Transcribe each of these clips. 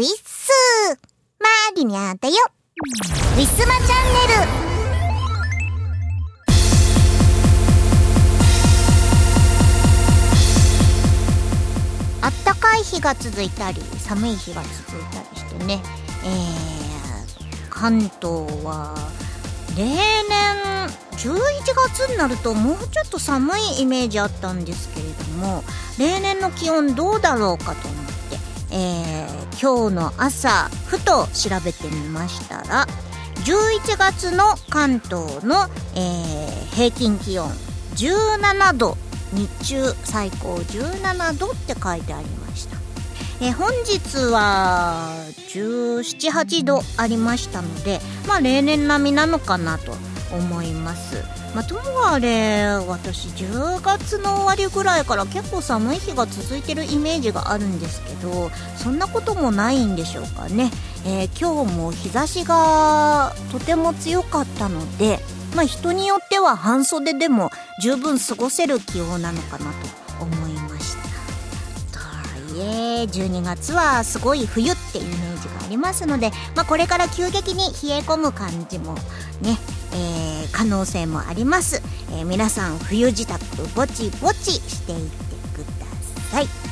ウィッスマリニャーだよ。ウィスマチャンネル。あったかい日が続いたり寒い日が続いたりしてね、えー、関東は例年11月になるともうちょっと寒いイメージあったんですけれども例年の気温どうだろうかと思って、えー、今日の朝ふと調べてみましたら11月の関東の、えー、平均気温17度日中最高17度って書いてありました、え本日は178度ありましたのでまあ例年並みなのかなと思います。まあ、ともあれ私10月の終わりぐらいから結構寒い日が続いてるイメージがあるんですけどそんなこともないんでしょうかね、えー、今日も日差しがとても強かったのでまあ、人によっては半袖でも十分過ごせる気温なのかなと思いました。とはいえ12月はすごい冬ってイメージがありますので、まあ、これから急激に冷え込む感じもね、えー、可能性もあります、えー、皆さん冬支度ぼちぼちしていってください。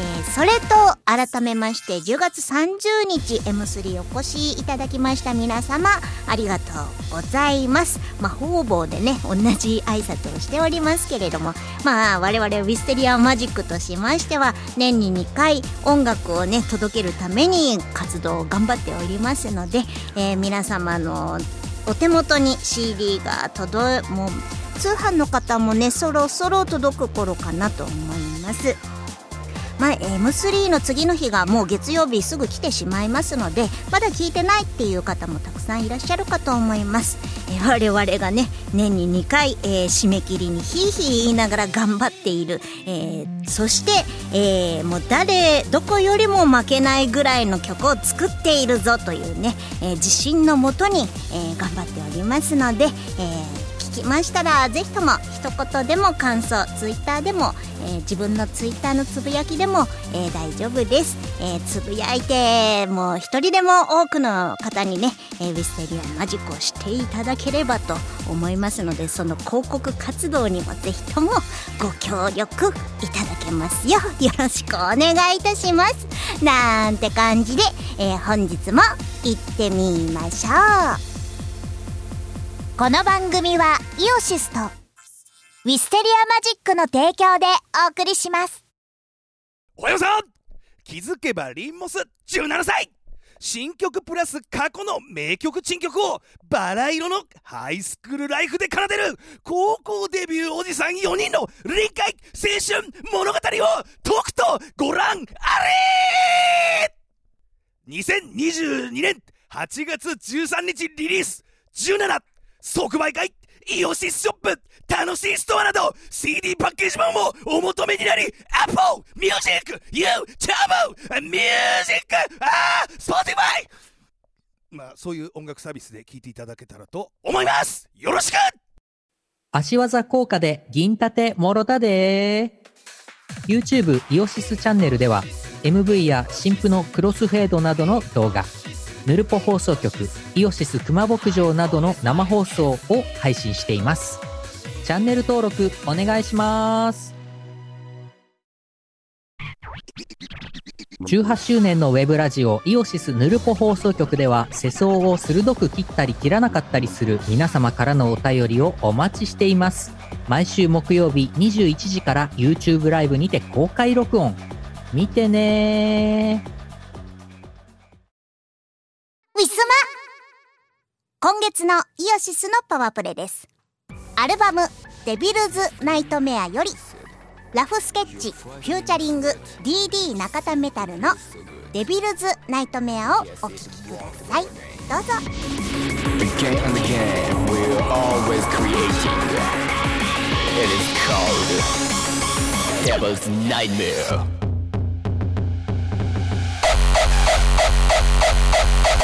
えー、それと改めまして10月30日 M3 お越しいただきました皆様ありがとうございます。まあ方々でね同じ挨拶をしておりますけれどもまあ我々ウィステリアマジックとしましては年に2回音楽をね届けるために活動を頑張っておりますので、えー、皆様のお手元に CD が届もう通販の方もねそろそろ届く頃かなと思います。まあ、M3 の次の日がもう月曜日すぐ来てしまいますのでまだ聞いてないっていう方もたくさんいらっしゃるかと思います、えー、我々がね年に2回、えー、締め切りにひいひい言いながら頑張っている、えー、そして、えー、もう誰どこよりも負けないぐらいの曲を作っているぞというね、えー、自信のもとに、えー、頑張っておりますので、えーきましたらぜひとも一言でも感想ツイッターでも、えー、自分のツイッターのつぶやきでも、えー、大丈夫です、えー、つぶやいてもう一人でも多くの方にね、えウィステリアマジックをしていただければと思いますのでその広告活動にもぜひともご協力いただけますよよろしくお願いいたします。なんて感じで、え本日も行ってみましょう。この番組はイオシスとウィステリアマジックの提供でお送りします。おはようさん。気づけばリンモス17歳。新曲プラス過去の名曲珍曲をバラ色のハイスクールライフで奏でる。高校デビューおじさん4人の臨海青春物語をとくとご覧あれ。2022年8月13日リリース。17即売会イオシスショップ楽しいストアなど CD パッケージ版もお求めになり Apple Music YouTube Music あー Spotify まあそういう音楽サービスで聴いていただけたらと思います。よろしく！足技効果で銀盾もろたで。YouTube イオシスチャンネルでは MV や新婦のクロスフェードなどの動画ヌルポ放送局イオシス熊牧場などの生放送を配信しています。チャンネル登録お願いします。18周年のウェブラジオイオシスヌルポ放送局では世相を鋭く切ったり切らなかったりする皆様からのお便りをお待ちしています。毎週木曜日21時から YouTube ライブにて公開録音。見てねウィスマ今月のイオシスのパワープレです。アルバム「 Devil's Nightmare」よりラフスケッチ featuring DD 中田メタルの「 Devil's Nightmare」をお聴きください。どうぞ。Again and again we're always creating It is called Devil's Nightmare.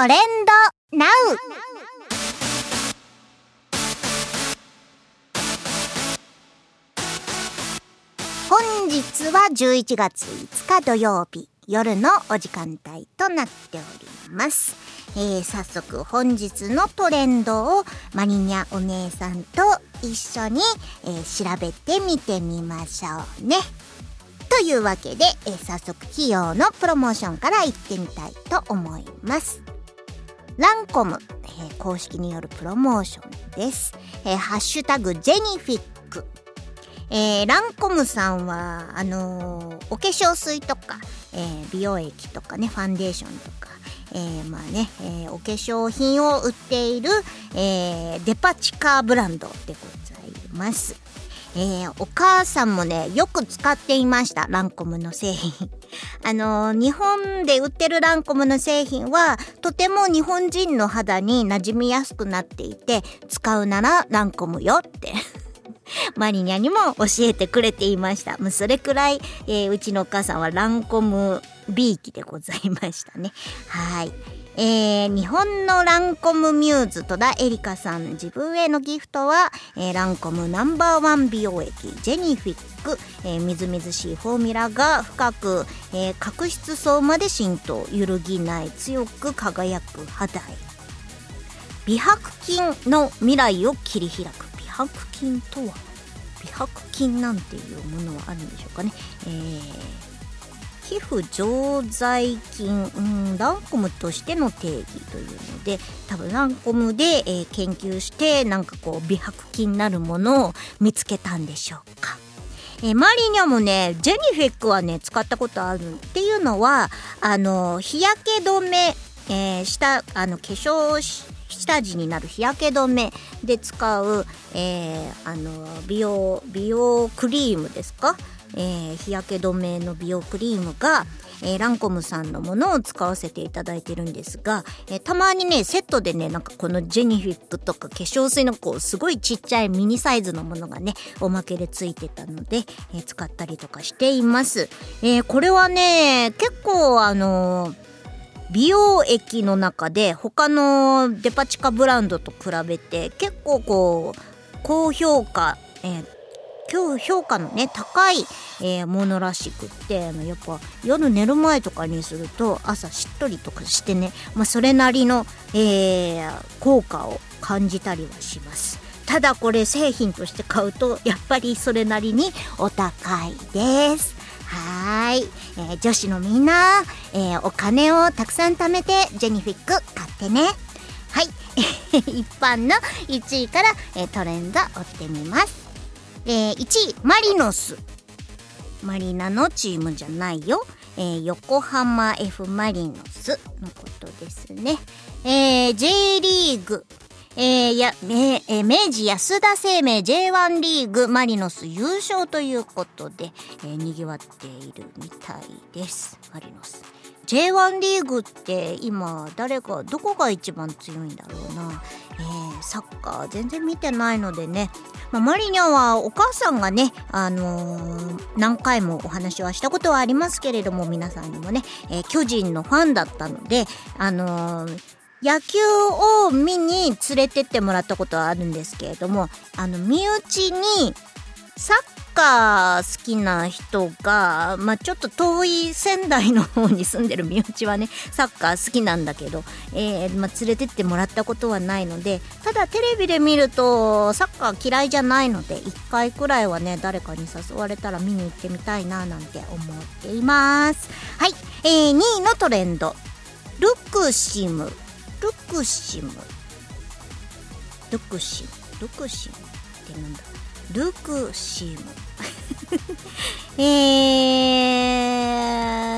トレンドナウ。本日は11月5日土曜日夜のお時間帯となっております、えー早速本日のトレンドをマリニャお姉さんと一緒に、えー調べてみてみましょうね。というわけで、えー早速費用のプロモーションから行ってみたいと思います。ランコム、えー公式によるプロモーションです。えーハッシュタグジェニフィック。えーランコムさんは、あのーお化粧水とか、えー美容液とかね、ファンデーションとか、えーまあね、えーお化粧品を売っている、えーデパ地下ブランドでございます。えーお母さんもね、よく使っていました、ランコムの製品。あのー日本で売ってるランコムの製品は、とても日本人の肌に馴染みやすくなっていて、使うならランコムよって。マリニャにも教えてくれていました。もうそれくらい、えーうちのお母さんはランコム B 期でございましたね。はい。えー日本のランコムミューズ戸田恵梨香さん。自分へのギフトは、えーランコムナンバーワン美容液。ジェニフィック、えーみずみずしいフォーミュラが深く、えー角質層まで浸透揺るぎない強く輝く肌へ。美白筋の未来を切り開く。美白筋とは？美白筋なんていうものはあるんでしょうかね、えー皮膚常在菌、うん、ランコムとしての定義というので多分ランコムで、えー研究してなんかこう美白筋になるものを見つけたんでしょうか。えーマリニャもねジェニフェックはね使ったことあるっていうのはあの日焼け止め、えー下あの化粧下地になる日焼け止めで使う、えーあの美容美容クリームですか、えー日焼け止めの美容クリームが、えーランコムさんのものを使わせていただいてるんですが、えーたまにねセットでねなんかこのジェニフィックとか化粧水のこうすごいちっちゃいミニサイズのものがねおまけでついてたので、え使ったりとかしています。えこれはね結構あの美容液の中で他のデパ地下ブランドと比べて結構こう高評価、えー今日評価のね高い、えーものらしくってあのやっぱ夜寝る前とかにすると朝しっとりとかしてね、まあ、それなりの、えー効果を感じたりはします。ただこれ製品として買うとやっぱりそれなりにお高いです。はい、えー女子のみんな、えーお金をたくさん貯めてジェニフィック買ってね。はい。一般の1位から、えートレンド追ってみます。えー1位マリノス。マリナのチームじゃないよ、えー横浜 F・ マリノスのことですね、えー J リーグ。えーやえー明治安田生命 J1 リーグマリノス優勝ということで、えー、にぎわっているみたいです。マリノス。J1 リーグって今誰がどこが一番強いんだろうな、えーサッカー全然見てないのでね、まあ、マリニャはお母さんがね、あのー何回もお話はしたことはありますけれども皆さんにもね、えー巨人のファンだったのであの野球を見に連れてってもらったことはあるんですけれどもあの身内にサッカー好きな人が、まあ、ちょっと遠い仙台の方に住んでる身内はねサッカー好きなんだけど、えーまあ、連れてってもらったことはないのでただテレビで見るとサッカー嫌いじゃないので1回くらいはね誰かに誘われたら見に行ってみたいななんて思っています。はい、えー2位のトレンド。ルクシム。ルクシム。ルクシム。ルクシムってなんだ？ルクシム え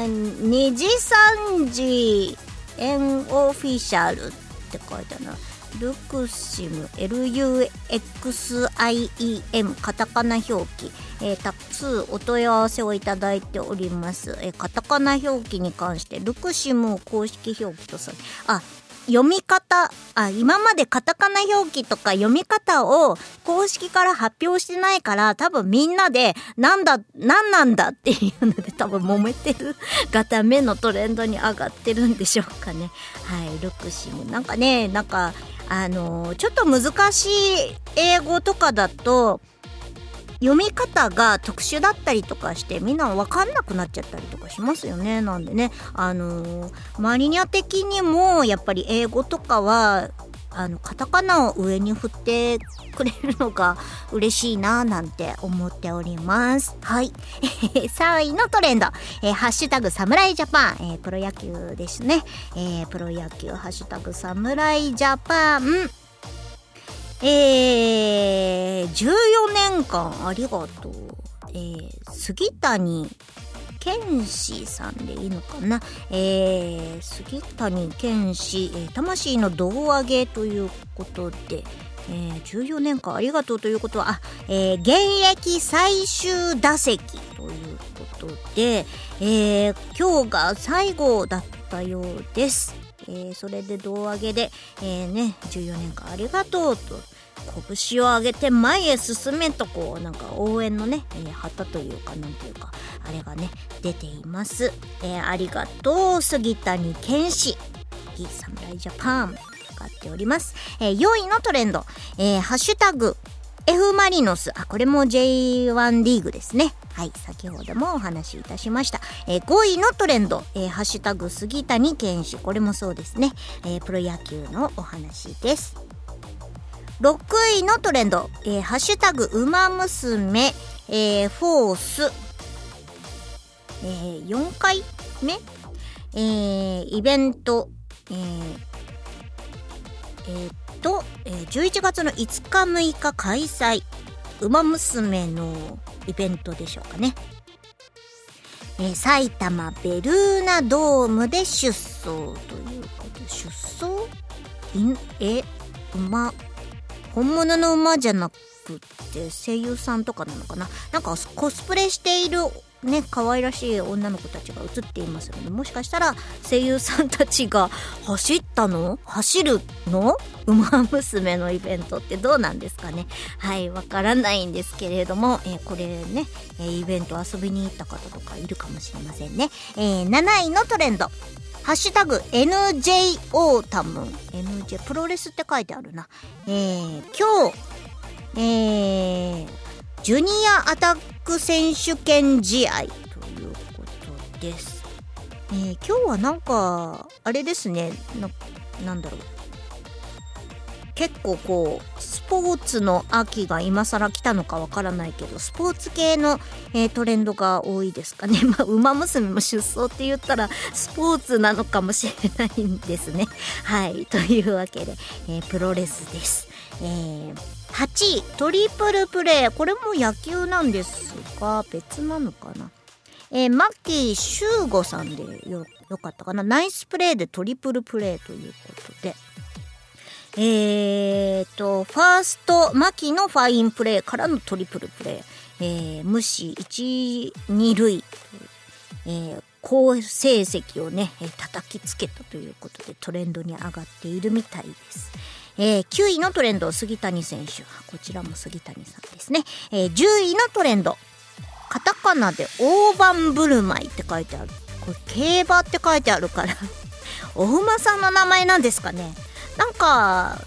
ー、2時3時エンオフィシャルって書いてあるな。ルクシム LUXIEM カタカナ表記、えー、多数お問い合わせをいただいております、えーカタカナ表記に関してルクシムを公式表記とさあ読み方あ今までカタカナ表記とか読み方を公式から発表してないから多分みんなでなんだなんなんだっていうので 多分揉めてるがためのトレンドに上がってるんでしょうかね。はいルクシムなんかねなんかあのーちょっと難しい英語とかだと読み方が特殊だったりとかしてみんな分かんなくなっちゃったりとかしますよね。なんでねあのーマリニャ的にもやっぱり英語とかはあのカタカナを上に振ってくれるのが嬉しいななんて思っております。はい。3位のトレンド、えーハッシュタグ侍ジャパン、えープロ野球ですね、えープロ野球ハッシュタグ侍ジャパン。えー、14年間ありがとう。えー、杉谷健志さんでいいのかな？えー、杉谷健志、えー魂の胴上げということで、えー、14年間ありがとうということは、あ、えー、現役最終打席ということで、えー、今日が最後だったようです。えーそれで胴上げで、えーね、14年間ありがとうと拳を上げて前へ進めとこうなんか応援のね、えー旗というかなんというかあれがね出ています、えーありがとう杉谷拳士いい侍ジャパン使っております、えー4位のトレンド、えーハッシュタグ F マリノス。あ、これも J1 リーグですね。はい、先ほどもお話しいたしました。えー5位のトレンド、えーハッシュタグ杉谷拳士。これもそうですね。えープロ野球のお話です。6位のトレンド、えーハッシュタグ、ウマ娘、えーフォース、えー4回目、えーイベント、えーえーっと、えー11月の5日6日開催、ウマ娘のイベントでしょうかね。えー埼玉ベルーナドームで出走ということで。出走？いん？え？馬本物の馬じゃなくって声優さんとかなのかな？なんかコスプレしているね可愛らしい女の子たちが映っていますのでもしかしたら声優さんたちが走ったの？走るの？ウマ娘のイベントってどうなんですかね？はいわからないんですけれども、えーこれね、えイベント遊びに行った方とかいるかもしれませんね、えー7位のトレンド。ハッシュタグ NJ autumn NJ プロレスって書いてあるな。えー、今日、えー、ジュニアアタック選手権試合ということです。えー、今日はなんか、あれですね、ななんだろう。結構こう、スポーツの秋が今更来たのかわからないけど、スポーツ系の、えートレンドが多いですかね。まあ、馬娘も出走って言ったら、スポーツなのかもしれないんですね。はい。というわけで、えープロレスです。えー8位、トリプルプレー。これも野球なんですが、別なのかな。えーマッキー修吾さんでよよかったかな。ナイスプレーでトリプルプレーということで。えーと、ファースト、マキのファインプレーからのトリプルプレー。えー無視1、2塁。えー好成績をね、え叩きつけたということでトレンドに上がっているみたいです。えー9位のトレンド、杉谷選手。こちらも杉谷さんですね。えー10位のトレンド。カタカナで大盤振る舞いって書いてある。これ競馬って書いてあるから、お馬さんの名前なんですかね。なんか、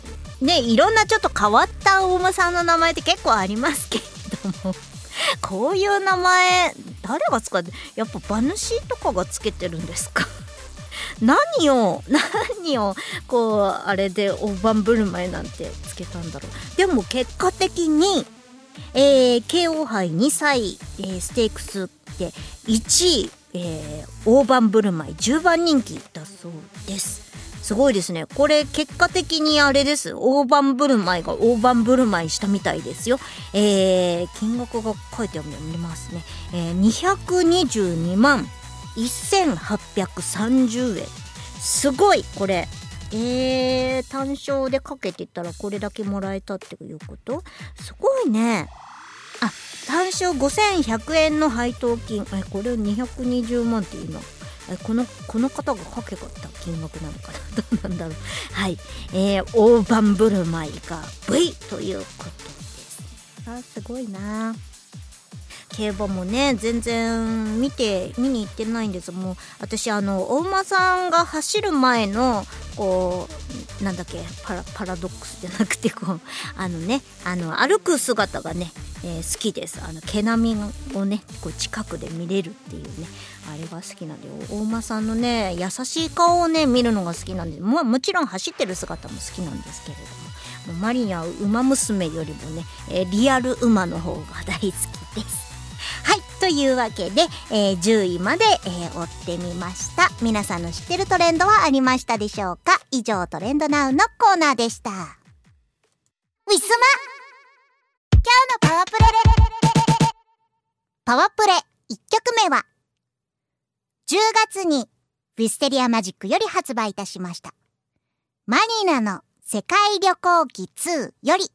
ね、いろんなちょっと変わったお馬さんの名前って結構ありますけれども、こういう名前、誰が使って、やっぱ馬主とかがつけてるんですか？何を、何を、こう、あれで大盤振る舞いなんてつけたんだろう。でも結果的に、えー、KO 杯2歳、えーステークスで1位、えー大盤振る舞い10番人気だそうです。すごいですね。これ結果的にあれです。大盤振る舞いが大盤振る舞いしたみたいですよ。えー、金額が書いてありますね。えー、222万1830円。すごいこれ。えー、単勝でかけてたらこれだけもらえたっていうこと？すごいね。あ、単勝5100円の配当金。え、これ220万っていうの？このこの方がかけた金額なのかな？どうなんだろう？はい。えー、大盤振る舞いが V ということです。あすごいな競馬もね全然見て見に行ってないんですもう私あのお馬さんが走る前のこうなんだっけパラパラドックスじゃなくてこうあのねあの歩く姿がね、えー好きですあの毛並みをねこう近くで見れるっていうねあれが好きなんで大馬さんのね優しい顔をね見るのが好きなんでももちろん走ってる姿も好きなんですけれどもマリアは馬娘よりもね、えーリアル馬の方が大好きです。はい。というわけで、えー10位まで、えー追ってみました。皆さんの知ってるトレンドはありましたでしょうか？以上、トレンドナウのコーナーでした。ウィスマ今日のパワープレパワープレ1曲目は、10月にウィステリアマジックより発売いたしました。マニナの世界旅行記2より、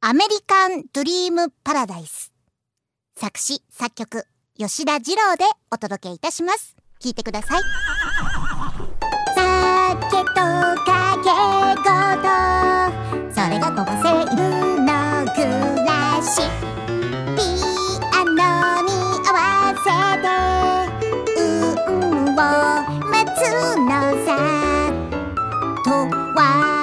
アメリカンドリームパラダイス。作詞、作曲、吉田二郎でお届けいたします。聞いてください。酒とかけ事、それがこぼせるの暮らし。ピアノに合わせて、運を待つのさ。とは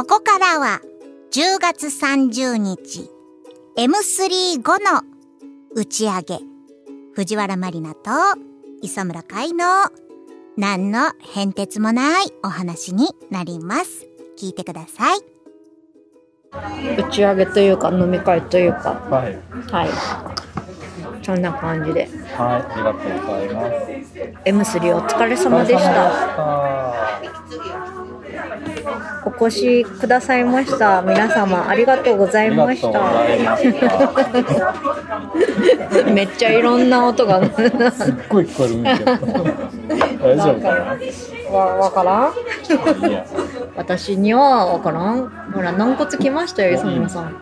ここからは10月30日 M35 の打ち上げ。藤原まりなと磯村海の何の変哲もないお話になります。聞いてください。打ち上げというか飲み会というか。はい、はい。そんな感じで。はい、ありがとうございます。M3 お疲れ様でしたお越しくださいました皆様ありがとうござあいました。めっちゃいろんな音がすっごい聞こえるんだけど。大丈夫かわわからん？私にはわからんほら軟骨きましたよ磯村さん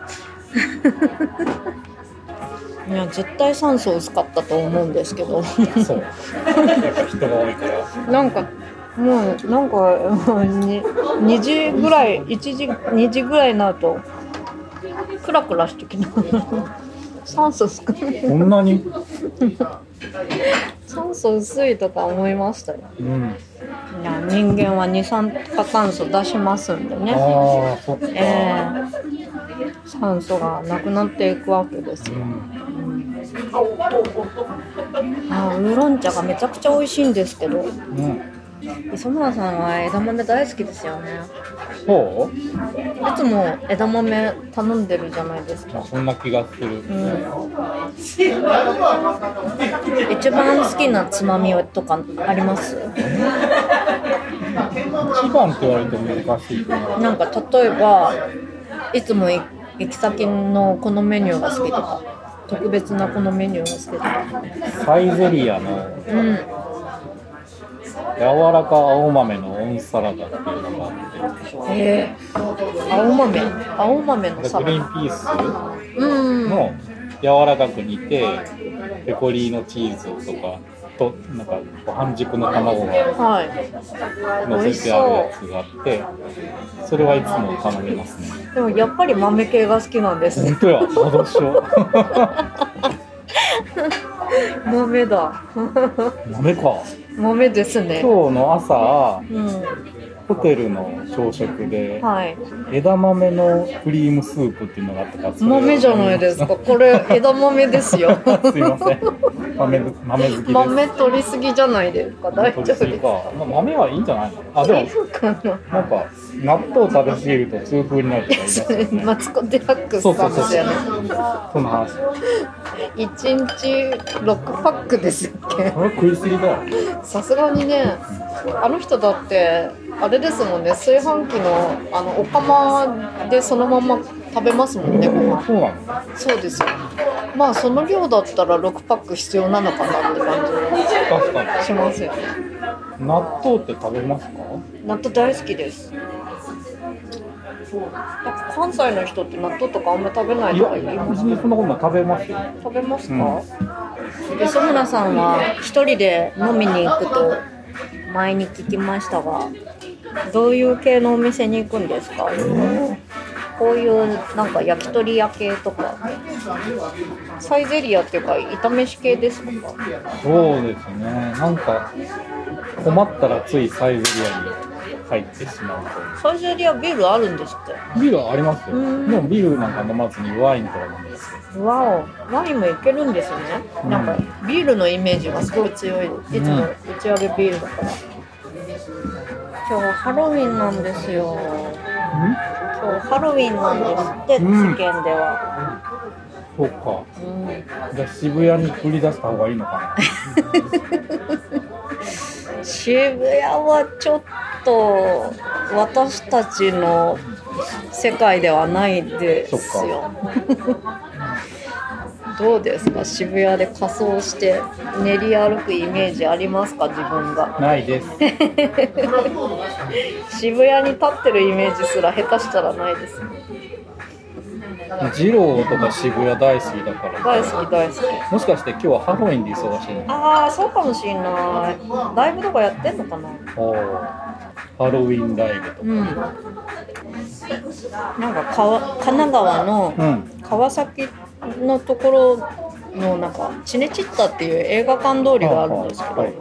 いや絶対酸素薄かったと思うんですけどそう。やっぱ人が多いから。なんかもうなんかもうに2時ぐらい1時2時ぐらいになるとクラクラしてきた酸素少ないこんなに？酸素薄いとか思いましたようん。いや人間は二酸化炭素出しますんでねああ、そっか。ええ酸素がなくなっていくわけですようん。あウーロン茶がめちゃくちゃ美味しいんですけどうん。磯村さんは枝豆大好きですよねそいつも枝豆頼んでるじゃないですかう。そんな気がする。うん一番好きなつまみとかあります？一番って言われると難しいかな。なんか例えばいつも行行き先のこのメニューが好きとか特別なこのメニューが好きとかサイゼリアのうん柔らか青豆のオンサラダっていうのがあってえー、青豆青豆のでサラダグリーンピースうんの柔らかく煮てペコリーノチーズとかとなんか半熟の卵がはい乗せてあるやつがあってそれはいつも頼みますね。でもやっぱり豆系が好きなんですね。本当やあどうしよ豆だ。う豆か豆ですね。今日の朝うんホテルの朝食ではい。枝豆のクリームスープっていうのがあったか豆じゃないですか。これ枝豆ですよ。すいません。豆ぶ豆好きです。豆取りすぎじゃないですか。大丈夫です。か。豆はいいんじゃないの？あでもかな。なんか納豆食べ過ぎると痛風になるとか言いますそれマツコ・デラックスさんですよねその話。1日6パックですよねこれ食いすぎだよ。さすがにねあの人だってあれですもんね。炊飯器のあのお釜でそのまま食べますもんねご飯。そうなの？そうですよ。まあその量だったら6パック必要なのかなって感確かに。じしますよね。納豆って食べますか？納豆大好きです。なんか関西の人って納豆とかあんま食べないいやとか言い別ますけどにそんなことない。食べますよ。食べますか、磯村さんは一人で飲みに行くと前に聞きましたがどういう系のお店に行くんですか、こういうなんか焼き鳥屋系とか。サイゼリアっていうか炒めし系ですか？そうですね。なんか困ったらついサイゼリアに入ってしまうサイゼリアビールあるんですって。とビールはありますよ。うん。でもビールなんか飲まずにワインとか飲むんですよ。わお。ワインもいけるんですね、うんなんかビールのイメージがすごい強い。いつも打ち上げビールだから、今日ハロウィンなんですよ。今日ハロウィンなんですって、うん。世間では、そうか。うん、じゃあ渋谷に繰り出した方がいいのか 渋谷はちょっと私たちの世界ではないですよ どうですか？渋谷で仮装して練り歩くイメージありますか？自分が。なないです。渋谷に立ってるイメージすら下手したらないです二郎とか渋谷大好きだから。大好き大好き。もしかして今日はハロウィンで忙しいの？ああそうかもしれない。ライブとかやってんのかな？おーハロウィンライブとか。うん。なんか川神奈川のうん。川崎のところのなんかチネチッタっていう映画館通りがあるんですけど、はい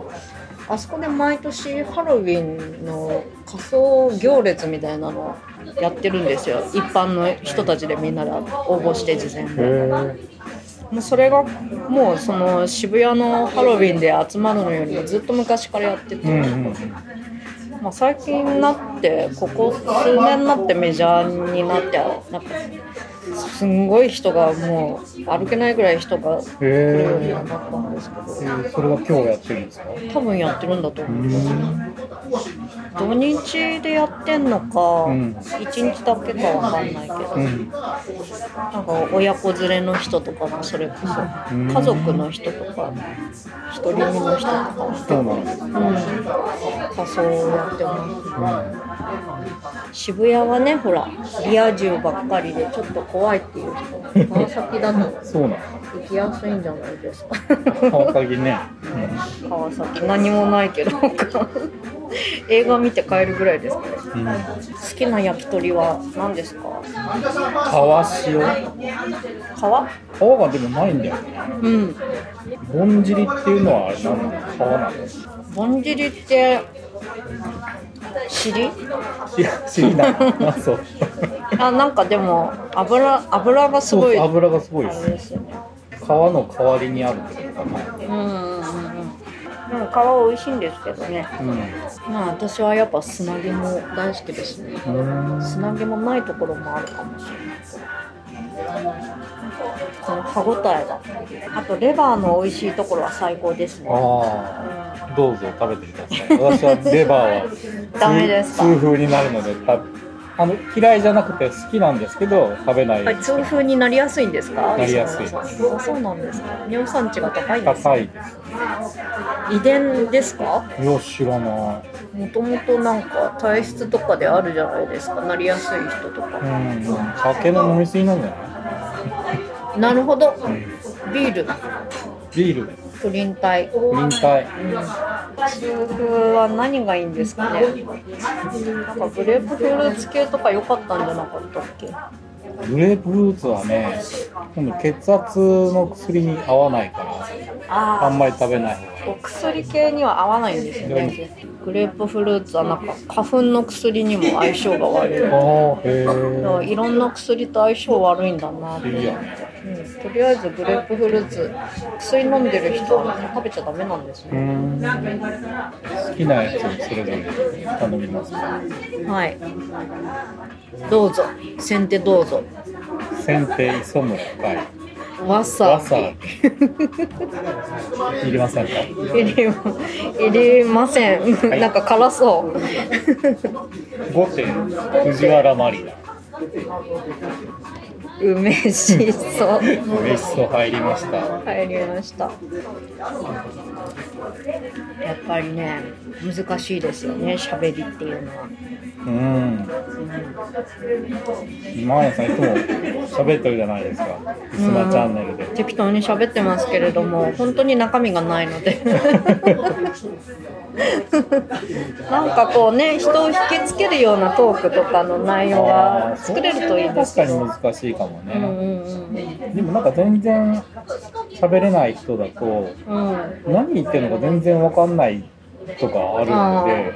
あそこで毎年ハロウィンの仮装行列みたいなのやってるんですよ。一般の人たちでみんなで応募して事前へにえもうそれがもうその渋谷のハロウィンで集まるのよりもずっと昔からやってて、うんうんまあ、最近になってここ数年になってメジャーになってなんかすんごい人がもう歩けないぐらい人が来るようになったんですけど。えそれは今日やってるんですか？多分やってるんだと思ううん土日でやってんのかうん。1日だけかわかんないけど。うん。なんか親子連れの人とかもそれこそうん。家族の人とか独り身の人とかそうなんですうん。仮装をやってます渋谷はねほらリア充ばっかりでちょっと怖いっていう人川崎だと行きやすいんじゃないですか。川崎ね、川崎。何もないけど 映画見て帰るぐらいですかね。うん。うん、好きな焼き鳥は何ですか？川塩。皮川がでもないんだよね。うん。ぼんじりっていうのはあなの川なのぼんじりって尻知ら知りな。そう。あなんかでも油油がすごい。油がすごいあですね。川の代わりにあるってことかなうんうんうんうん。でも皮美味しいんですけどね。まあ私はやっぱ砂肝大好きですね。うん。砂肝ないところもあるかもしれないこの歯ごたえが。あとレバーの美味しいところは最高ですね。ああどうぞ食べてください。私はレバーはダメですか？痛痛風になるのでたあの嫌いじゃなくて好きなんですけど食べない痛風になりやすいんですか？なりやすい。そうなんですか。尿酸値が高いんですか高い遺伝ですか？いや知らなもともとなんか体質とかであるじゃないですか。なりやすい人とか。いうん。酒の飲み過ぎなんじゃない？なるほど。ビール。ビール。プリン体。臨体痛風は何がいいん。ですかねなんかグレープフルーツ系とか良かったんじゃなかったっけ？グレープフルーツはね血圧の薬に合わないからああんまり食べないお薬系には合わないんですよね。グレープフルーツはなんか花粉の薬にも相性が悪い。ああへいろんな薬と相性悪いんだなって。えいいやんうん、とりあえずグレープフルーツ。薬飲んでる人は食べちゃダメなんですうね、ん。好きなやつをそれぞれ頼みます。はい。どうぞ。先手どうぞ。先手磯村海わさ。わさ。いりませんか？いりいりません、い。なんか辛そう。後手藤原マリナ梅しそ。嬉しそう入りました。入りました。やっぱりね難しいですよね喋りっていうのは。うんマーヤさんいつも喋ってるじゃないですか「いすまチャンネル」で。適当に喋ってますけれども本当に中身がないので。なんかこうね人を引きつけるようなトークとかの内容が作れるといいです確かに難しいかもね、うんうんでもなんか全然喋れない人だとうん。うん何言ってるのか全然わかんないとかあるので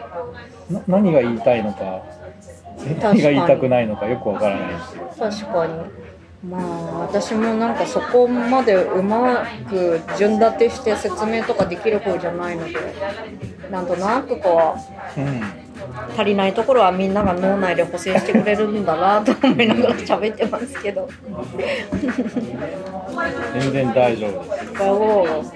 な何が言いたいのか何が言いたくないのかよくわからないし。確かに。まあ私もなんかそこまでうまく順立てして説明とかできる方じゃないのでなんとなくこううん。足りないところはみんなが脳内で補正してくれるんだなと思いながら喋ってますけど。全然大丈夫です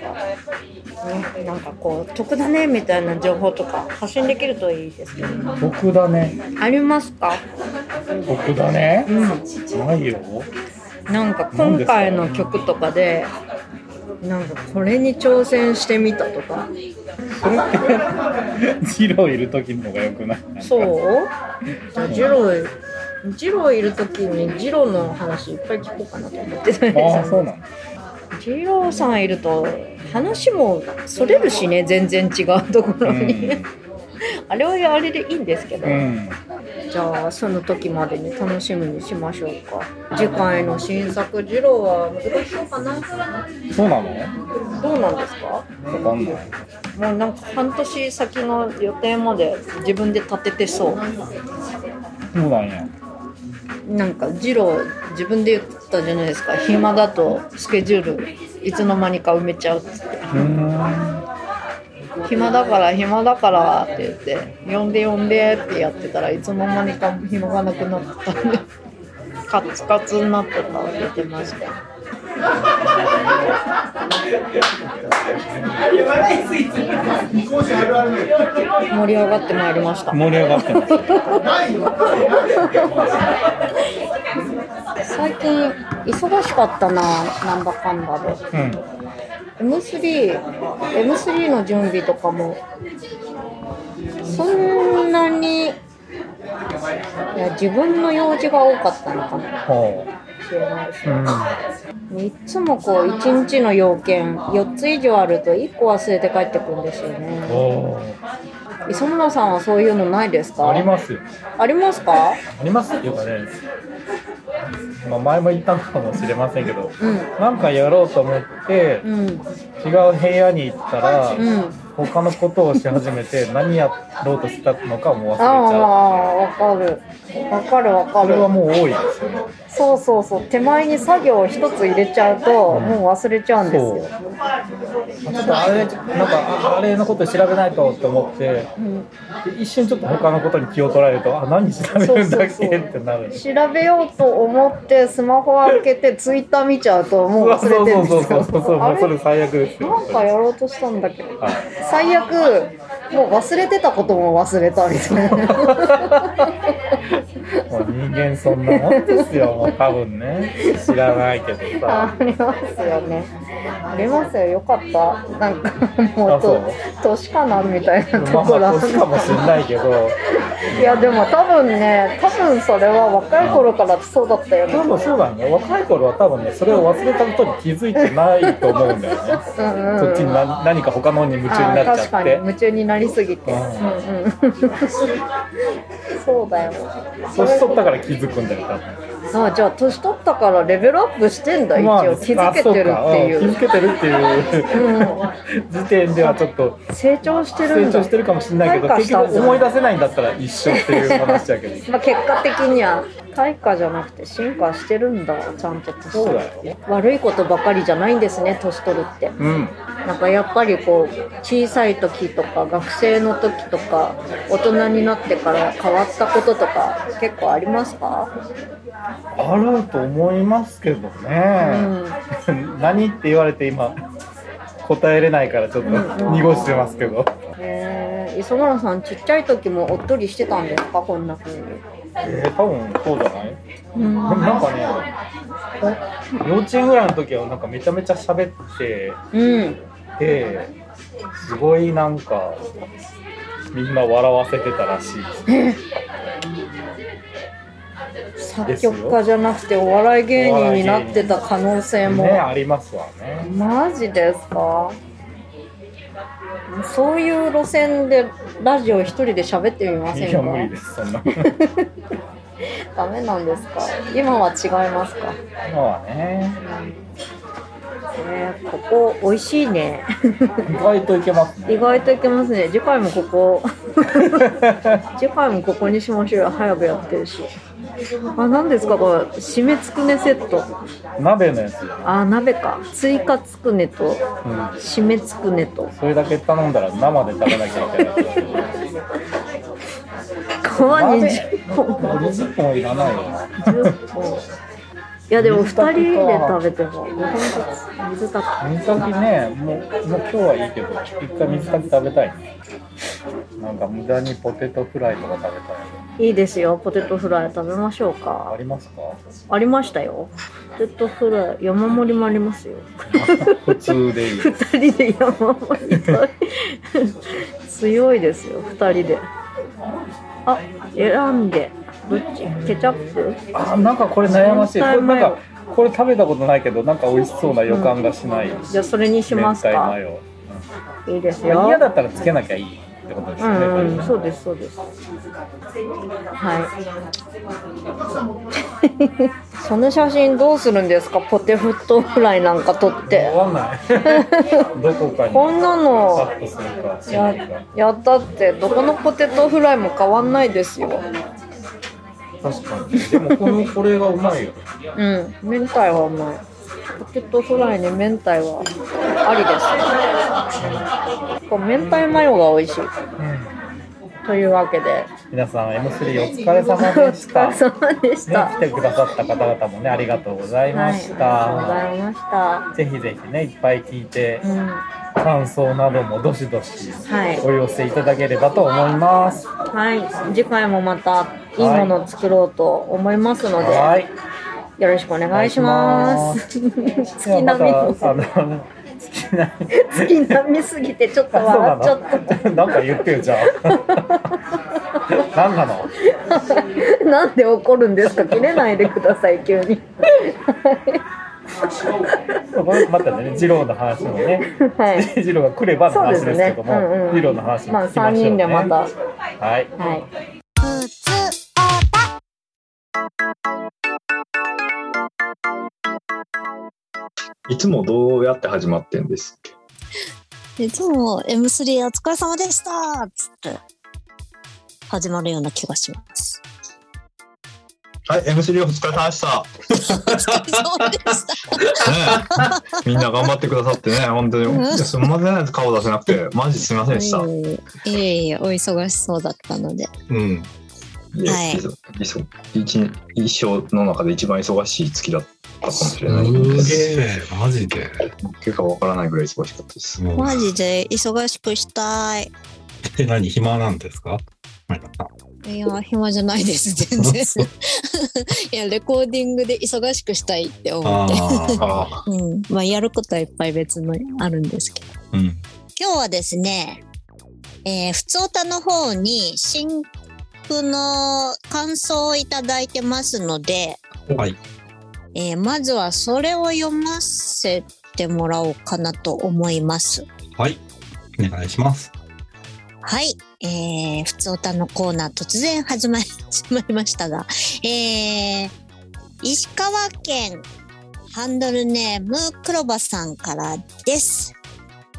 ね、なんかこう得だねみたいな情報とか発信できるといいですけど僕だねありますか？僕だね、うないよ。なんか今回の曲とかでなんかこれに挑戦してみたとか。それってジローいる時の方がよくない？そう？あジロージローいる時にジローの話いっぱい聞こうかなと思ってたんですああそうなのジローさんいると話もそれるしね全然違うところに、あれはあれでいいんですけど、うん。じゃあその時までに楽しみにしましょうか。次回の新作ジローは難しそうかな。そうなの？どうなんですか？わかんない。もうなんか半年先の予定まで自分で立ててそう。そうなんや。なんかジロー自分で言ったじゃないですか。暇だとスケジュールいつの間にか埋めちゃうっつって。暇だから暇だからって言って呼んで呼んでってやってたらいつの間にか暇がなくなったんでカツカツになってたって言ってました。盛り上がってまいりました。盛り上がってます 最近忙しかったななんだかんだで。うん。M3、M3 の準備とかも、そんなに、いや、自分の用事が多かったのかもほしれないですう。ん。いつもこう、1日の要件、4つ以上あると1個忘れて帰ってくるんですよね。お磯村さんはそういうのないですか？ありますよありますか？ありますっていうかねまあ前も言ったのかもしれませんけどうん。なんかやろうと思ってうん。違う部屋に行ったらうん。他のことをし始めて 何やろうとしたのかも忘れちああ、ゃわかる。わかるわかるうそれは。もう多いですよねそうそうそう。手前に作業を一つ入れちゃうと、もう忘れちゃうんですよ。ちょっとあれなんかああれのこと調べないとって思ってうん。で一瞬ちょっと他のことに気を取られるとあ何調べるんだっけ？そうそうそう。ってなる。調べようと思ってスマホを開けてツイッター見ちゃうともう忘れてるんですそうそうそうそうよ。それ？最悪ですよ。なんかやろうとしたんだけ？どはい。最悪もう忘れてたことも忘れたみたいな。もう人間そんなもんですよ、もう多分ね。知らないけどさ。ありますよね。ありますよ。よかった。なんかもうう？と年かなみたいなところ年かもしれないけど、いやでも多分ね、多分それは若い頃からそうだったよね。多分そうだね。若い頃は多分ね、それを忘れたことに気づいてないと思うんだよね。うんうんうんそっちにな何か他のに夢中になっちゃって。に夢中になりすぎて。ううんんうん。そうだよ。年取ったから気づくんだよ、多分。あじゃあ年取ったからレベルアップしてんだ、まあ一応気づけてるっていう。うん。気づけてるっていう。時点ではちょっと成長してる成長してるかもしれないけど結局思い出せないんだったら一緒っていう話だけど。まあ、結果的には退化じゃなくて進化してるんだちゃんと年そうだよ。悪いことばかりじゃないんですね年取るって。うん。なんかやっぱりこう小さい時とか学生の時とか大人になってから変わったこととか結構ありますか？あると思いますけどね、何って言われて今答えれないからちょっと濁してますけど、へえ磯村さんちっちゃい時もおっとりしてたんですか？こんな風にえー、多分そうじゃない？うん。なんかね幼稚園ぐらいの時はなんかめちゃめちゃ喋ってうん。てすごいなんかみんな笑わせてたらしい。作曲家じゃなくてお笑い芸人になってた可能性も、ねありますわね。マジですか？そういう路線でラジオ一人で喋ってみませんか？いや無理ですそんな。ダメなんですか？今は違いますか？今はね。えー、ここ美味しいね。意外といけますね。意外といけますね。次回もここ。次回もここにしましょうよ。早くやってるしあ何ですかこれ締めつくねセット。鍋のやつあ鍋か。追加つくねとうん。締めつくねと。それだけ頼んだら生で食べなきゃいけない皮 に10本20本いらないよ。10本いやでも2人で食べても水炊き水炊きねもうもう今日はいいけど一回水炊き食べたいね。なんか無駄にポテトフライとか食べたいいいですよポテトフライ食べましょうあかりますか？ありましたよ。ポテトフライ山盛りもありますよ。普通でいい2人で山盛り。と強いですよ2人で。あ選んでどっち？ケチャップ？あなんかこれ悩ましいこれなんかこれ食べたことないけどなんか美味しそうな予感がしない、じゃあそれにしますか明太マヨいいですまあよ嫌だったらつけなきゃいいってことですね、んうん、こそうですそうです。はい。その写真どうするんですか？ポテフットフライなんか撮って。れわかんない どこかにこんなカのややったってどこのポテトフライも変わんないですよ。確かにでもこのこれがうまいようん、明太はうまい。ポテトフライに明太はありです。こう明太マヨが美味しい。というわけで、皆さん M3 お疲れ様おでした。疲れ様でした。ね、来てくださった方々もねありがとうございました、はい、ありがとうございました。ぜひぜひねいっぱい聞いてうん、感想などもどしどしはい。お寄せいただければと思います。はい、次回もまたいいものを作ろうと思いますので、はい。よろしくお願いします。月並みの月並み月並みすぎてちょっと笑っちゃった。なんか言ってよじゃあ何なの？なんで怒るんですか？切れないでください急に。これまたね二郎の話もねはい。二郎が来ればの話ですけ。ども、うんうん。二郎の話もまあ聞きましょう、ね三人でまた。はいはい。いつもどうやって始まってんですっけ？いつも M3 お疲れ様でしたっつって始まるような気がします。はい、M3 お疲れ様でした。みんな頑張ってくださってね、本当に。うんすみません、顔出せなくて、マジすみませんでした。うん。いえいえ、お忙しそうだったので。いやはい一一生の中で一番忙しい月だったかもしれないですす。げえ、マジで。結果わからないぐらい忙しかったです。もうマジで忙しくしたい。え、何暇なんですか？いや、暇じゃないです、全然。いや、レコーディングで忙しくしたいって思って。あうん。まあ、やることはいっぱい別のあるんですけど。うん。今日はですね、えー、ふつおたの方に新婦の感想をいただいてますので、はい。えーまずはそれを読ませてもらおうかなと思います。はい。お願いします。はい。えー、ふつおたのコーナー突然始まり、始まりましたが、えー、石川県ハンドルネーム黒羽さんからです。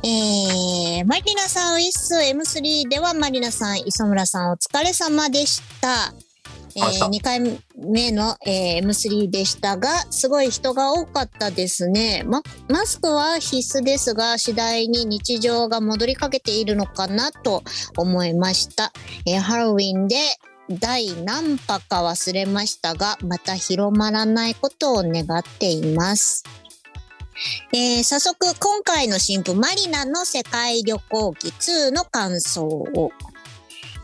えー、マリナさん、ウィッス M3 ではマリナさん、磯村さんお疲れ様でした。えー、2回目の、えー M3 でしたが、すごい人が多かったですね。ま、マスクは必須ですが、次第に日常が戻りかけているのかなと思いました。えーハロウィンで第何波か忘れましたが、また広まらないことを願っています。えー早速、今回の新婦マリナの世界旅行記2の感想を。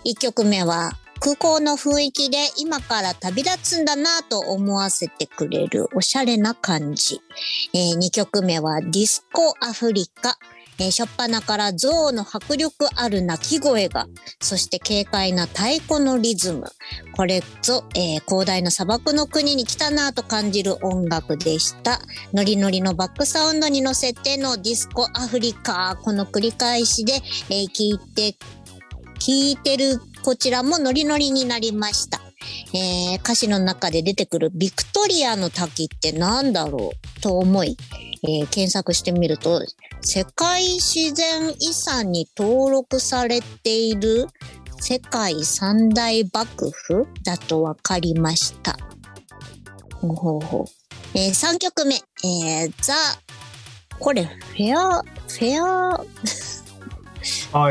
1曲目は、空港の雰囲気で今から旅立つんだなと思わせてくれるおしゃれな感じ。え2曲目はディスコアフリカ。えー、初っ端から象の迫力ある鳴き声が、そして軽快な太鼓のリズム。これぞ、えー広大な砂漠の国に来たなと感じる音楽でした。ノリノリのバックサウンドに乗せてのディスコアフリカ。この繰り返しで、えー聞いて、聞いてるこちらもノリノリになりました。えー歌詞の中で出てくるビクトリアの滝ってなんだろうと思い、えー検索してみると、世界自然遺産に登録されている世界三大幕府だと分かりました。ほうほう。え3曲目、えーザ、これ、フェア、フェア、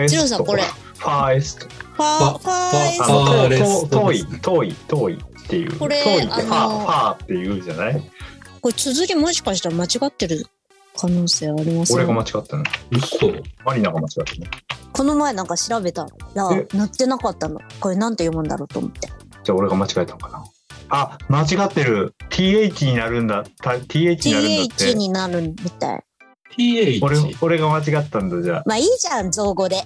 ジロ。さんこれファーエスト。ファ、ファーエスあファーレの、ストと遠い、遠い、遠いっていう。これ遠いってファー、フあのァーって言うじゃない？これ、綴りもしかしたら間違ってる可能性あります俺が間違ったの。嘘。マリナが間違ったね。この前なんか調べたらえ、載ってなかったの。これなんて読むんだろうと思って。じゃあ俺が間違えたのかな？あ、間違ってる。TH になるんだ。た TH になるんだって。TH になるみたい。TH。俺俺が間違ったんだじゃあ。まあいいじゃん、造語で。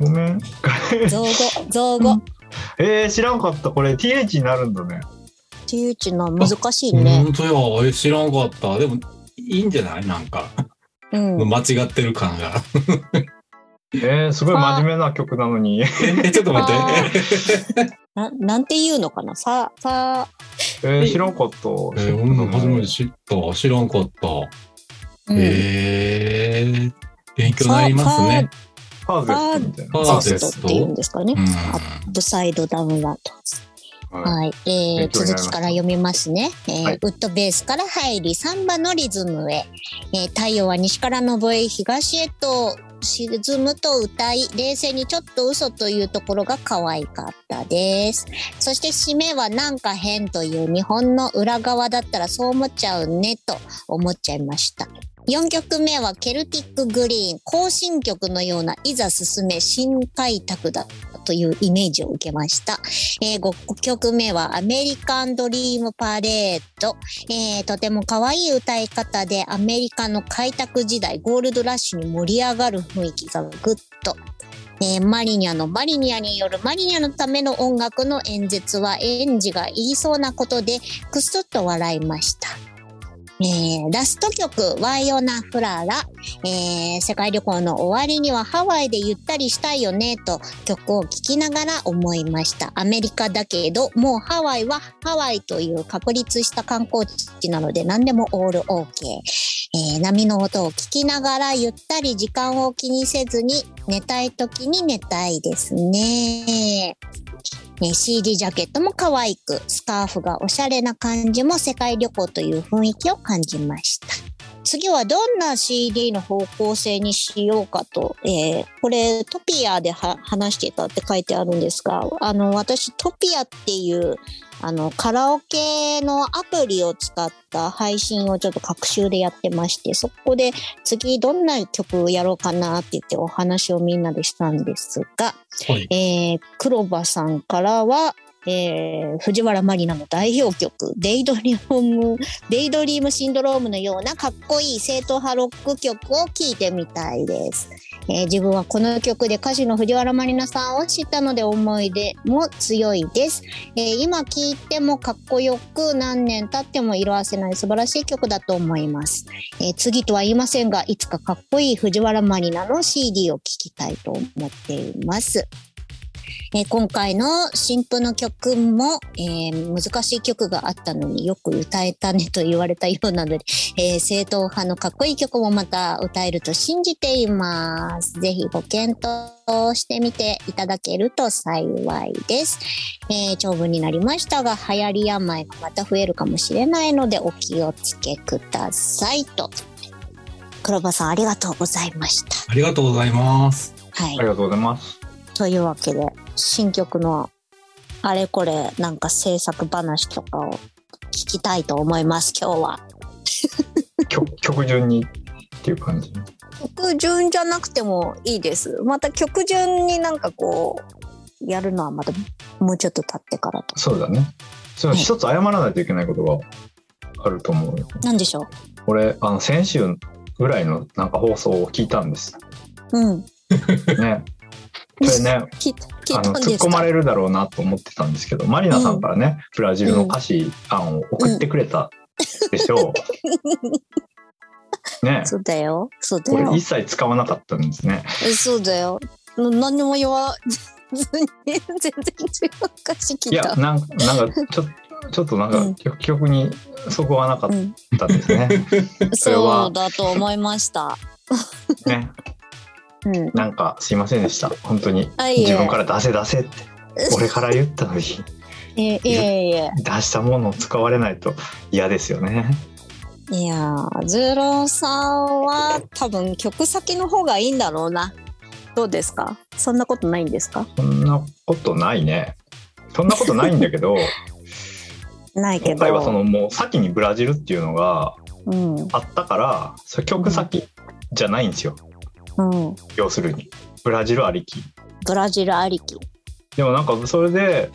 ごめん。造語、造語。えー、知らんかった。これ TH になるんだね。TH の難しいね。本当や。え知らんかった。でも、いいんじゃない？なんか。うん。間違ってる感が。えー、すごい真面目な曲なのに。え、ちょっと待って。ななんて言うのかな？さ、さ、えー、知らんかった。えー、俺も初めて知った。知らんかった。うんえー、勉強になりますね。ファーゼットみたいな。ファファーーゼットって言うんですかね。うんアップサイドダウンワード。はいはい。えー、続きから読みますね。えーはいウッドベースから入り、サンバのリズムへ。えー太陽は西から昇り、東へと沈むと歌い、冷静にちょっと嘘というところが可愛かったです。そして締めはなんか変という日本の裏側だったらそう思っちゃうねと思っちゃいました。4曲目はケルティックグリーン、行進曲のようないざ進め新開拓だというイメージを受けました。えー、5曲目はアメリカンドリームパレード。えーとても可愛い歌い方でアメリカの開拓時代、ゴールドラッシュに盛り上がる雰囲気がグッと。えーマリニャのマリニャによるマリニャのための音楽の演説は園児が言いそうなことでくすっと笑いました。えーラスト曲、ワイオナ・フララ。えー世界旅行の終わりにはハワイでゆったりしたいよねと曲を聴きながら思いました。アメリカだけど、もうハワイはハワイという確立した観光地なので何でもオール OK。えー波の音を聞きながらゆったり時間を気にせずに寝たい時に寝たいですね。えー CD ジャケットも可愛く、スカーフがおしゃれな感じも世界旅行という雰囲気を感じました。次はどんな CD の方向性にしようかと、えー、これトピアで話してたって書いてあるんですが、あの、私トピアっていうあの、カラオケのアプリを使った配信をちょっと各週でやってまして、そこで次どんな曲をやろうかなって言ってお話をみんなでしたんですが、はい、えー、黒羽さんからは、えー、藤原マリナの代表曲、 Daydream、Daydream Syndrome のようなかっこいい正統派ロック曲を聴いてみたいです。えー、自分はこの曲で歌手の藤原マリナさんを知ったので思い出も強いです。えー、今聴いてもかっこよく何年経っても色あせない素晴らしい曲だと思います。えー、次とは言いませんが、いつかかっこいい藤原マリナの CD を聴きたいと思っています。えー、今回の新譜の曲も、えー、難しい曲があったのによく歌えたねと言われたようなので、えー、正統派のかっこいい曲もまた歌えると信じています。ぜひご検討してみていただけると幸いです。えー、長文になりましたが、流行り病がまた増えるかもしれないのでお気をつけくださいと。黒羽さんありがとうございました。ありがとうございます。はい。ありがとうございます。というわけで、新曲のあれこれなんか制作話とかを聞きたいと思います、今日は。曲曲順にっていう感じ曲順じゃなくてもいいです。また曲順になんかこう、やるのはまたもうちょっと経ってからと。そうだね。その一つ謝らないといけないことがあると思うよ。何でしょう？俺、あの、先週ぐらいのなんか放送を聞いたんです。うん。ね。それね、あの突っ込まれるだろうなと思ってたんですけど、マリナさんからね、うん、ブラジルの歌詞案を送ってくれたでしょう。ね。そうだよ。そうだよ。俺一切使わなかったんですね。そうだよ。何も言わずに 全然違う歌詞聞いた。いや、なんか、なんかちょちょっとなんか、曲にそこはなかったですね。うん、そうだと思いました。ね。うん、なんかすいませんでした。本当に。自分から出せ出せって。俺から言ったのに。いやいや出したものを使われないと嫌ですよね。いやズロさんは多分曲先の方がいいんだろうな。どうですか？そんなことないんですか？そんなことないね。そんなことないんだけど。ないけど。今回はそのもう先にブラジルっていうのがあったから、うん、曲先じゃないんですよ、うん、要するに。ブラジルありき。ブラジルありき。でもなんかそれで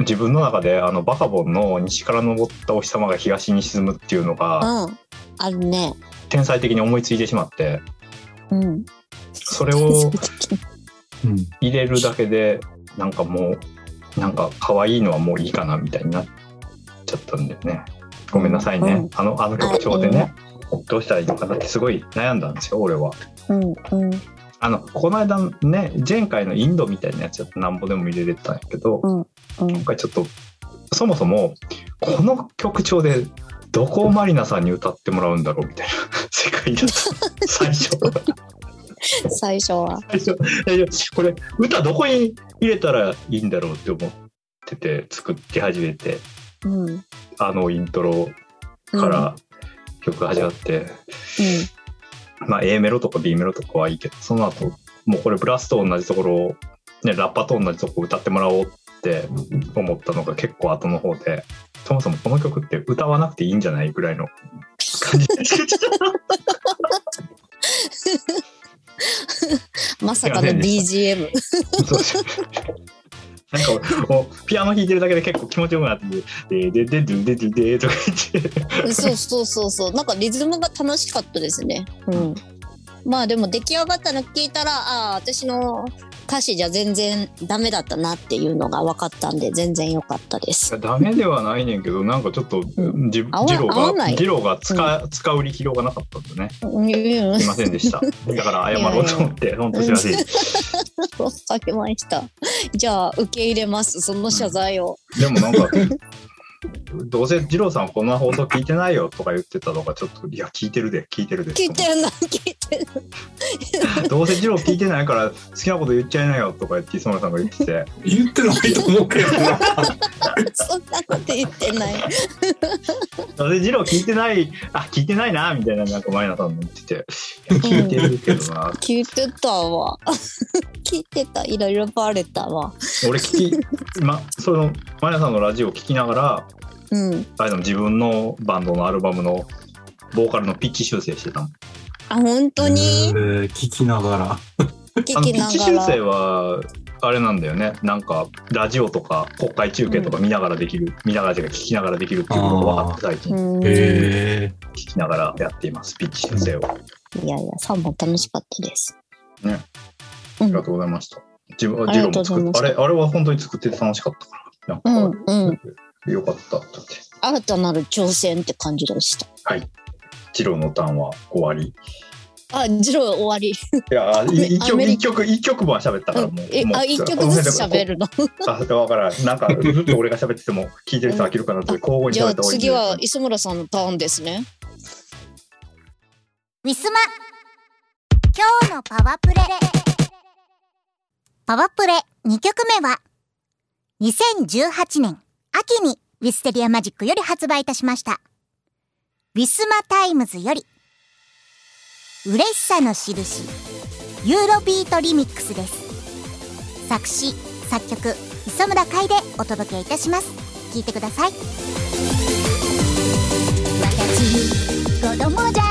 自分の中であのバカボンの西から昇ったお日様が東に沈むっていうのが、うん、あるね。天才的に思いついてしまって、うん、それを入れるだけでなんかもうなんか可愛いのはもういいかなみたいになっちゃったんでね。ごめんなさいね、うん、あのあの曲調でね、どうしたらいいのかなってすごい悩んだんですよ俺は。うんうん。あのこの間ね前回のインドみたいなやつなんぼでも入れれたんやけど、うんうん、今回ちょっとそもそもこの曲調でどこをマリナさんに歌ってもらうんだろうみたいな 世界だった。最初 最初は。最初。これ歌どこに入れたらいいんだろうって思ってて作って始めて、うん、あのイントロから曲始まって、うんまあ A メロとか B メロとかはいいけど、その後、もうこれブラスと同じところを、ね、ラッパと同じとこ歌ってもらおうって思ったのが結構後の方で、そもそもこの曲って歌わなくていいんじゃないぐらいの感じで まさかの BGM なんかもうピアノ弾いてるだけで結構気持ちよくなって「ででででででで」とか言って。そうそうそう。そうなんかリズムが楽しかったですね。うん。まあでも出来上がったの聞いたらああ私の歌詞じゃ全然ダメだったなっていうのが分かったんで全然良かったです。ダメではないねんけどなんかちょっと、うん、ジローがジローが使,、うん、使う力量がなかったんでね、うん、すいませんでした。だから謝ろうと思って本当すいません。わかりました。じゃあ受け入れます。その謝罪を、でもなんか どうせ二郎さんこんな放送聞いてないよとか言ってたのがちょっといや聞いてるで聞いてるで聞いてるな聞いてるどうせ二郎聞いてないから好きなこと言っちゃいなよとか言って磯村さんが言ってて。言ってないと思うけどな。そんなこと言ってない。どうせ二郎聞いてないあ聞いてないなみたいななんかマリナさんも言ってて。聞いてるけどな、聞いてたわ。聞いてた。いろいろバレたわ。俺聞きまそのマリナさんのラジオを聞きながらうん。あれでも自分のバンドのアルバムのボーカルのピッチ修正してたのあ本当に？えー聞きながら。聞あのピッチ修正らはあれなんだよね。なんかラジオとか国会中継とか見ながらできる、見ながらというか聞きながらできるっていうことが分かって最近。うんえ聞きながらやっていますピッチ修正を。いやいや3本楽しかったです。ね。うん。ありがとうございました。うございました。あれあれは本当に作ってて楽しかったから。なんか、うんうんよかった。だって新たなる挑戦って感じでした。はい。ジローのターンは終わり。あジロー終わり。いや一曲一曲一曲も喋ったからもうもうえあ一曲ずつ喋るの？あだからんなんかずっと俺が喋ってても聞いてる人飽きるかなって交互 にじゃあ喋った方がいいん次は磯村さんのターンですね。ウィスマ今日のパワプレ。パワプレ2曲目は2018年秋に Wisteria Magic より発売いたしました。ウィスマタイムズより嬉しさの印。 Eurobeat Remix です。作詞作曲磯村海でお届けいたします。聴いてください。私子供じゃ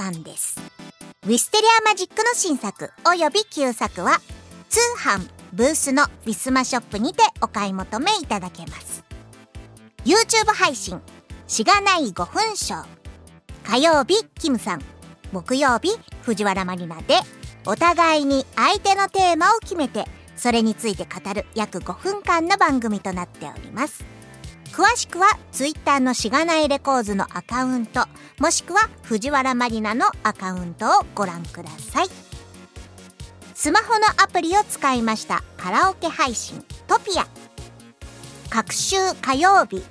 知のお時間です。ウィステリアマジックの新作および旧作は通販ブースのウィスマショップにてお買い求めいただけます。YouTube 配信しがない5分ショー火曜日キムさん。木曜日藤原マリナで。お互いに相手のテーマを決めてそれについて語る約5分間の番組となっております。詳しくは Twitter のしがないレコーズのアカウントもしくは藤原マリナのアカウントをご覧ください。スマホのアプリを使いました。カラオケ配信トピア。各週火曜日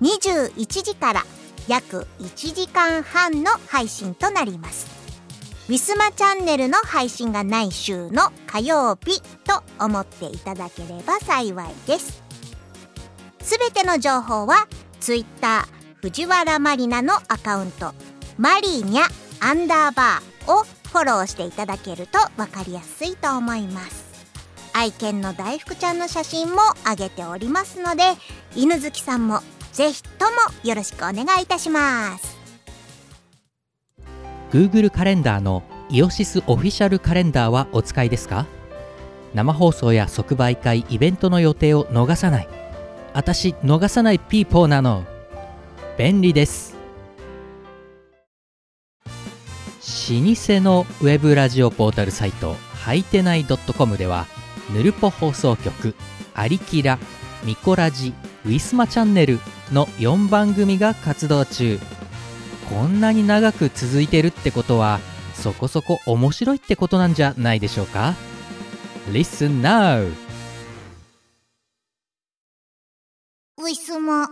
21時から約1時間半の配信となります。ウィスマチャンネルの配信がない週の火曜日と思っていただければ幸いです。すべての情報は Twitter 藤原マリナのアカウント。マリーニャアンダーバーをフォローしていただけると分かりやすいと思います。愛犬の大福ちゃんの写真も上げておりますので犬好きさんもぜひともよろしくお願いいたします。Google カレンダーのイオシスオフィシャルカレンダーはお使いですか？生放送や即売会イベントの予定を逃さない。私逃さないピーポーなの。便利です。老舗のウェブラジオポータルサイトはいてない .com ではぬるぽ放送局「アリキラ」「ミコラジ」「ウィスマチャンネル」の4番組が活動中。こんなに長く続いてるってことはそこそこ面白いってことなんじゃないでしょうか？Listen now! ウィスマ。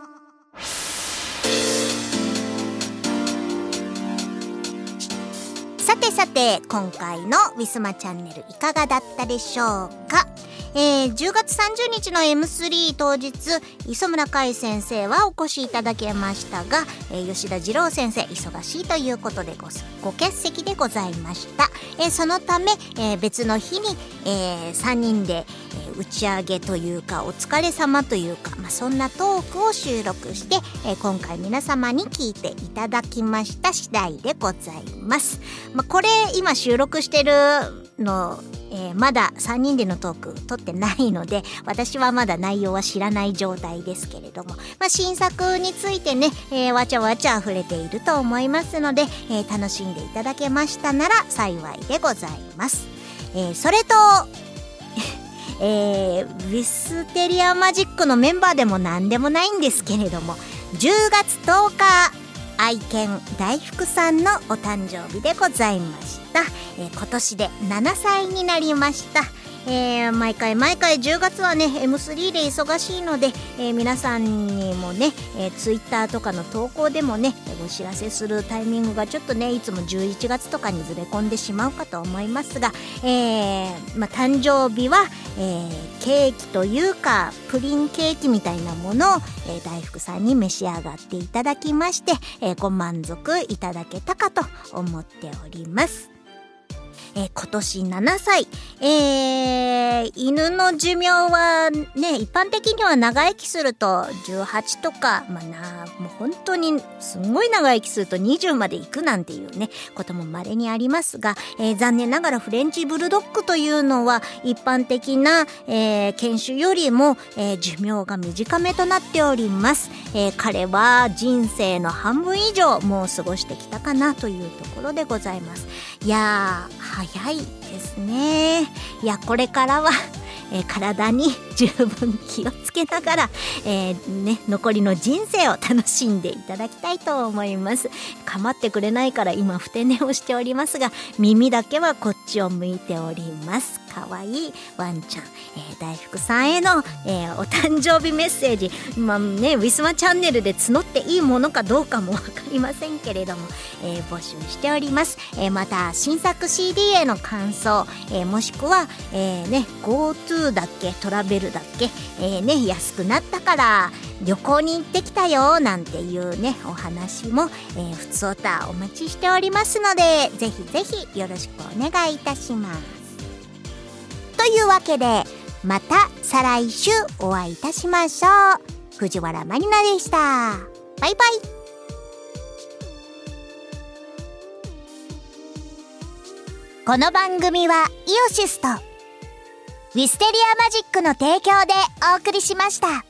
さてさて今回のウィスマチャンネルいかがだったでしょうか？えー、10月30日の M3 当日磯村海先生はお越しいただけましたが、えー、吉田二郎先生忙しいということでごご欠席でございました、えー、そのため、え別の日に、え3人で、え打ち上げというかお疲れ様というか、まあ、そんなトークを収録して、え今回皆様に聞いていただきました次第でございます、まあ、これ今収録してるのえー、まだ3人でのトーク撮ってないので私はまだ内容は知らない状態ですけれども、まあ、新作についてね、えー、わちゃわちゃ溢れていると思いますので、えー、楽しんでいただけましたなら幸いでございます。えそれとえー、ウィステリアマジックのメンバーでも何でもないんですけれども10月10日愛犬大福さんのお誕生日でございました、えー、今年で7歳になりました。えー、毎回毎回10月はね M3 で忙しいので、えー、皆さんにもね、えー、Twitter とかの投稿でもねお知らせするタイミングがちょっとねいつも11月とかにずれ込んでしまうかと思いますが、えーまあ、誕生日は、えー、ケーキというかプリンケーキみたいなものを、えー、大福さんに召し上がっていただきまして、えー、ご満足いただけたかと思っております。えー、今年7歳。えー、犬の寿命はね、一般的には長生きすると18とか、まあな、もう本当にすごい長生きすると20まで行くなんていうね、ことも稀にありますが、えー、残念ながらフレンチブルドッグというのは一般的な、えー、犬種よりも、えー、寿命が短めとなっております。えー、彼は人生の半分以上もう過ごしてきたかなというところでございます。いやー、早いですね。いや、これからはえー、体に十分気をつけながら、えー、ね、残りの人生を楽しんでいただきたいと思います。構ってくれないから今、ふて寝をしておりますが、耳だけはこっちを向いております。かわいいワンちゃん、えー、大福さんへの、えー、お誕生日メッセージ、まあね、ウィスマチャンネルで募っていいものかどうかもわかりませんけれども、えー、募集しております。えー、また、新作 CD への感想、えー、もしくは、えー、ね、GoTo だっけトラベルだっけ？えー、ね、安くなったから旅行に行ってきたよなんていうね、お話も、えー、ふつおたお待ちしておりますので、ぜひぜひよろしくお願いいたします。というわけで、また再来週お会いいたしましょう。藤原まりなでした。バイバイ。この番組はイオシスとウィステリアマジックの提供でお送りしました。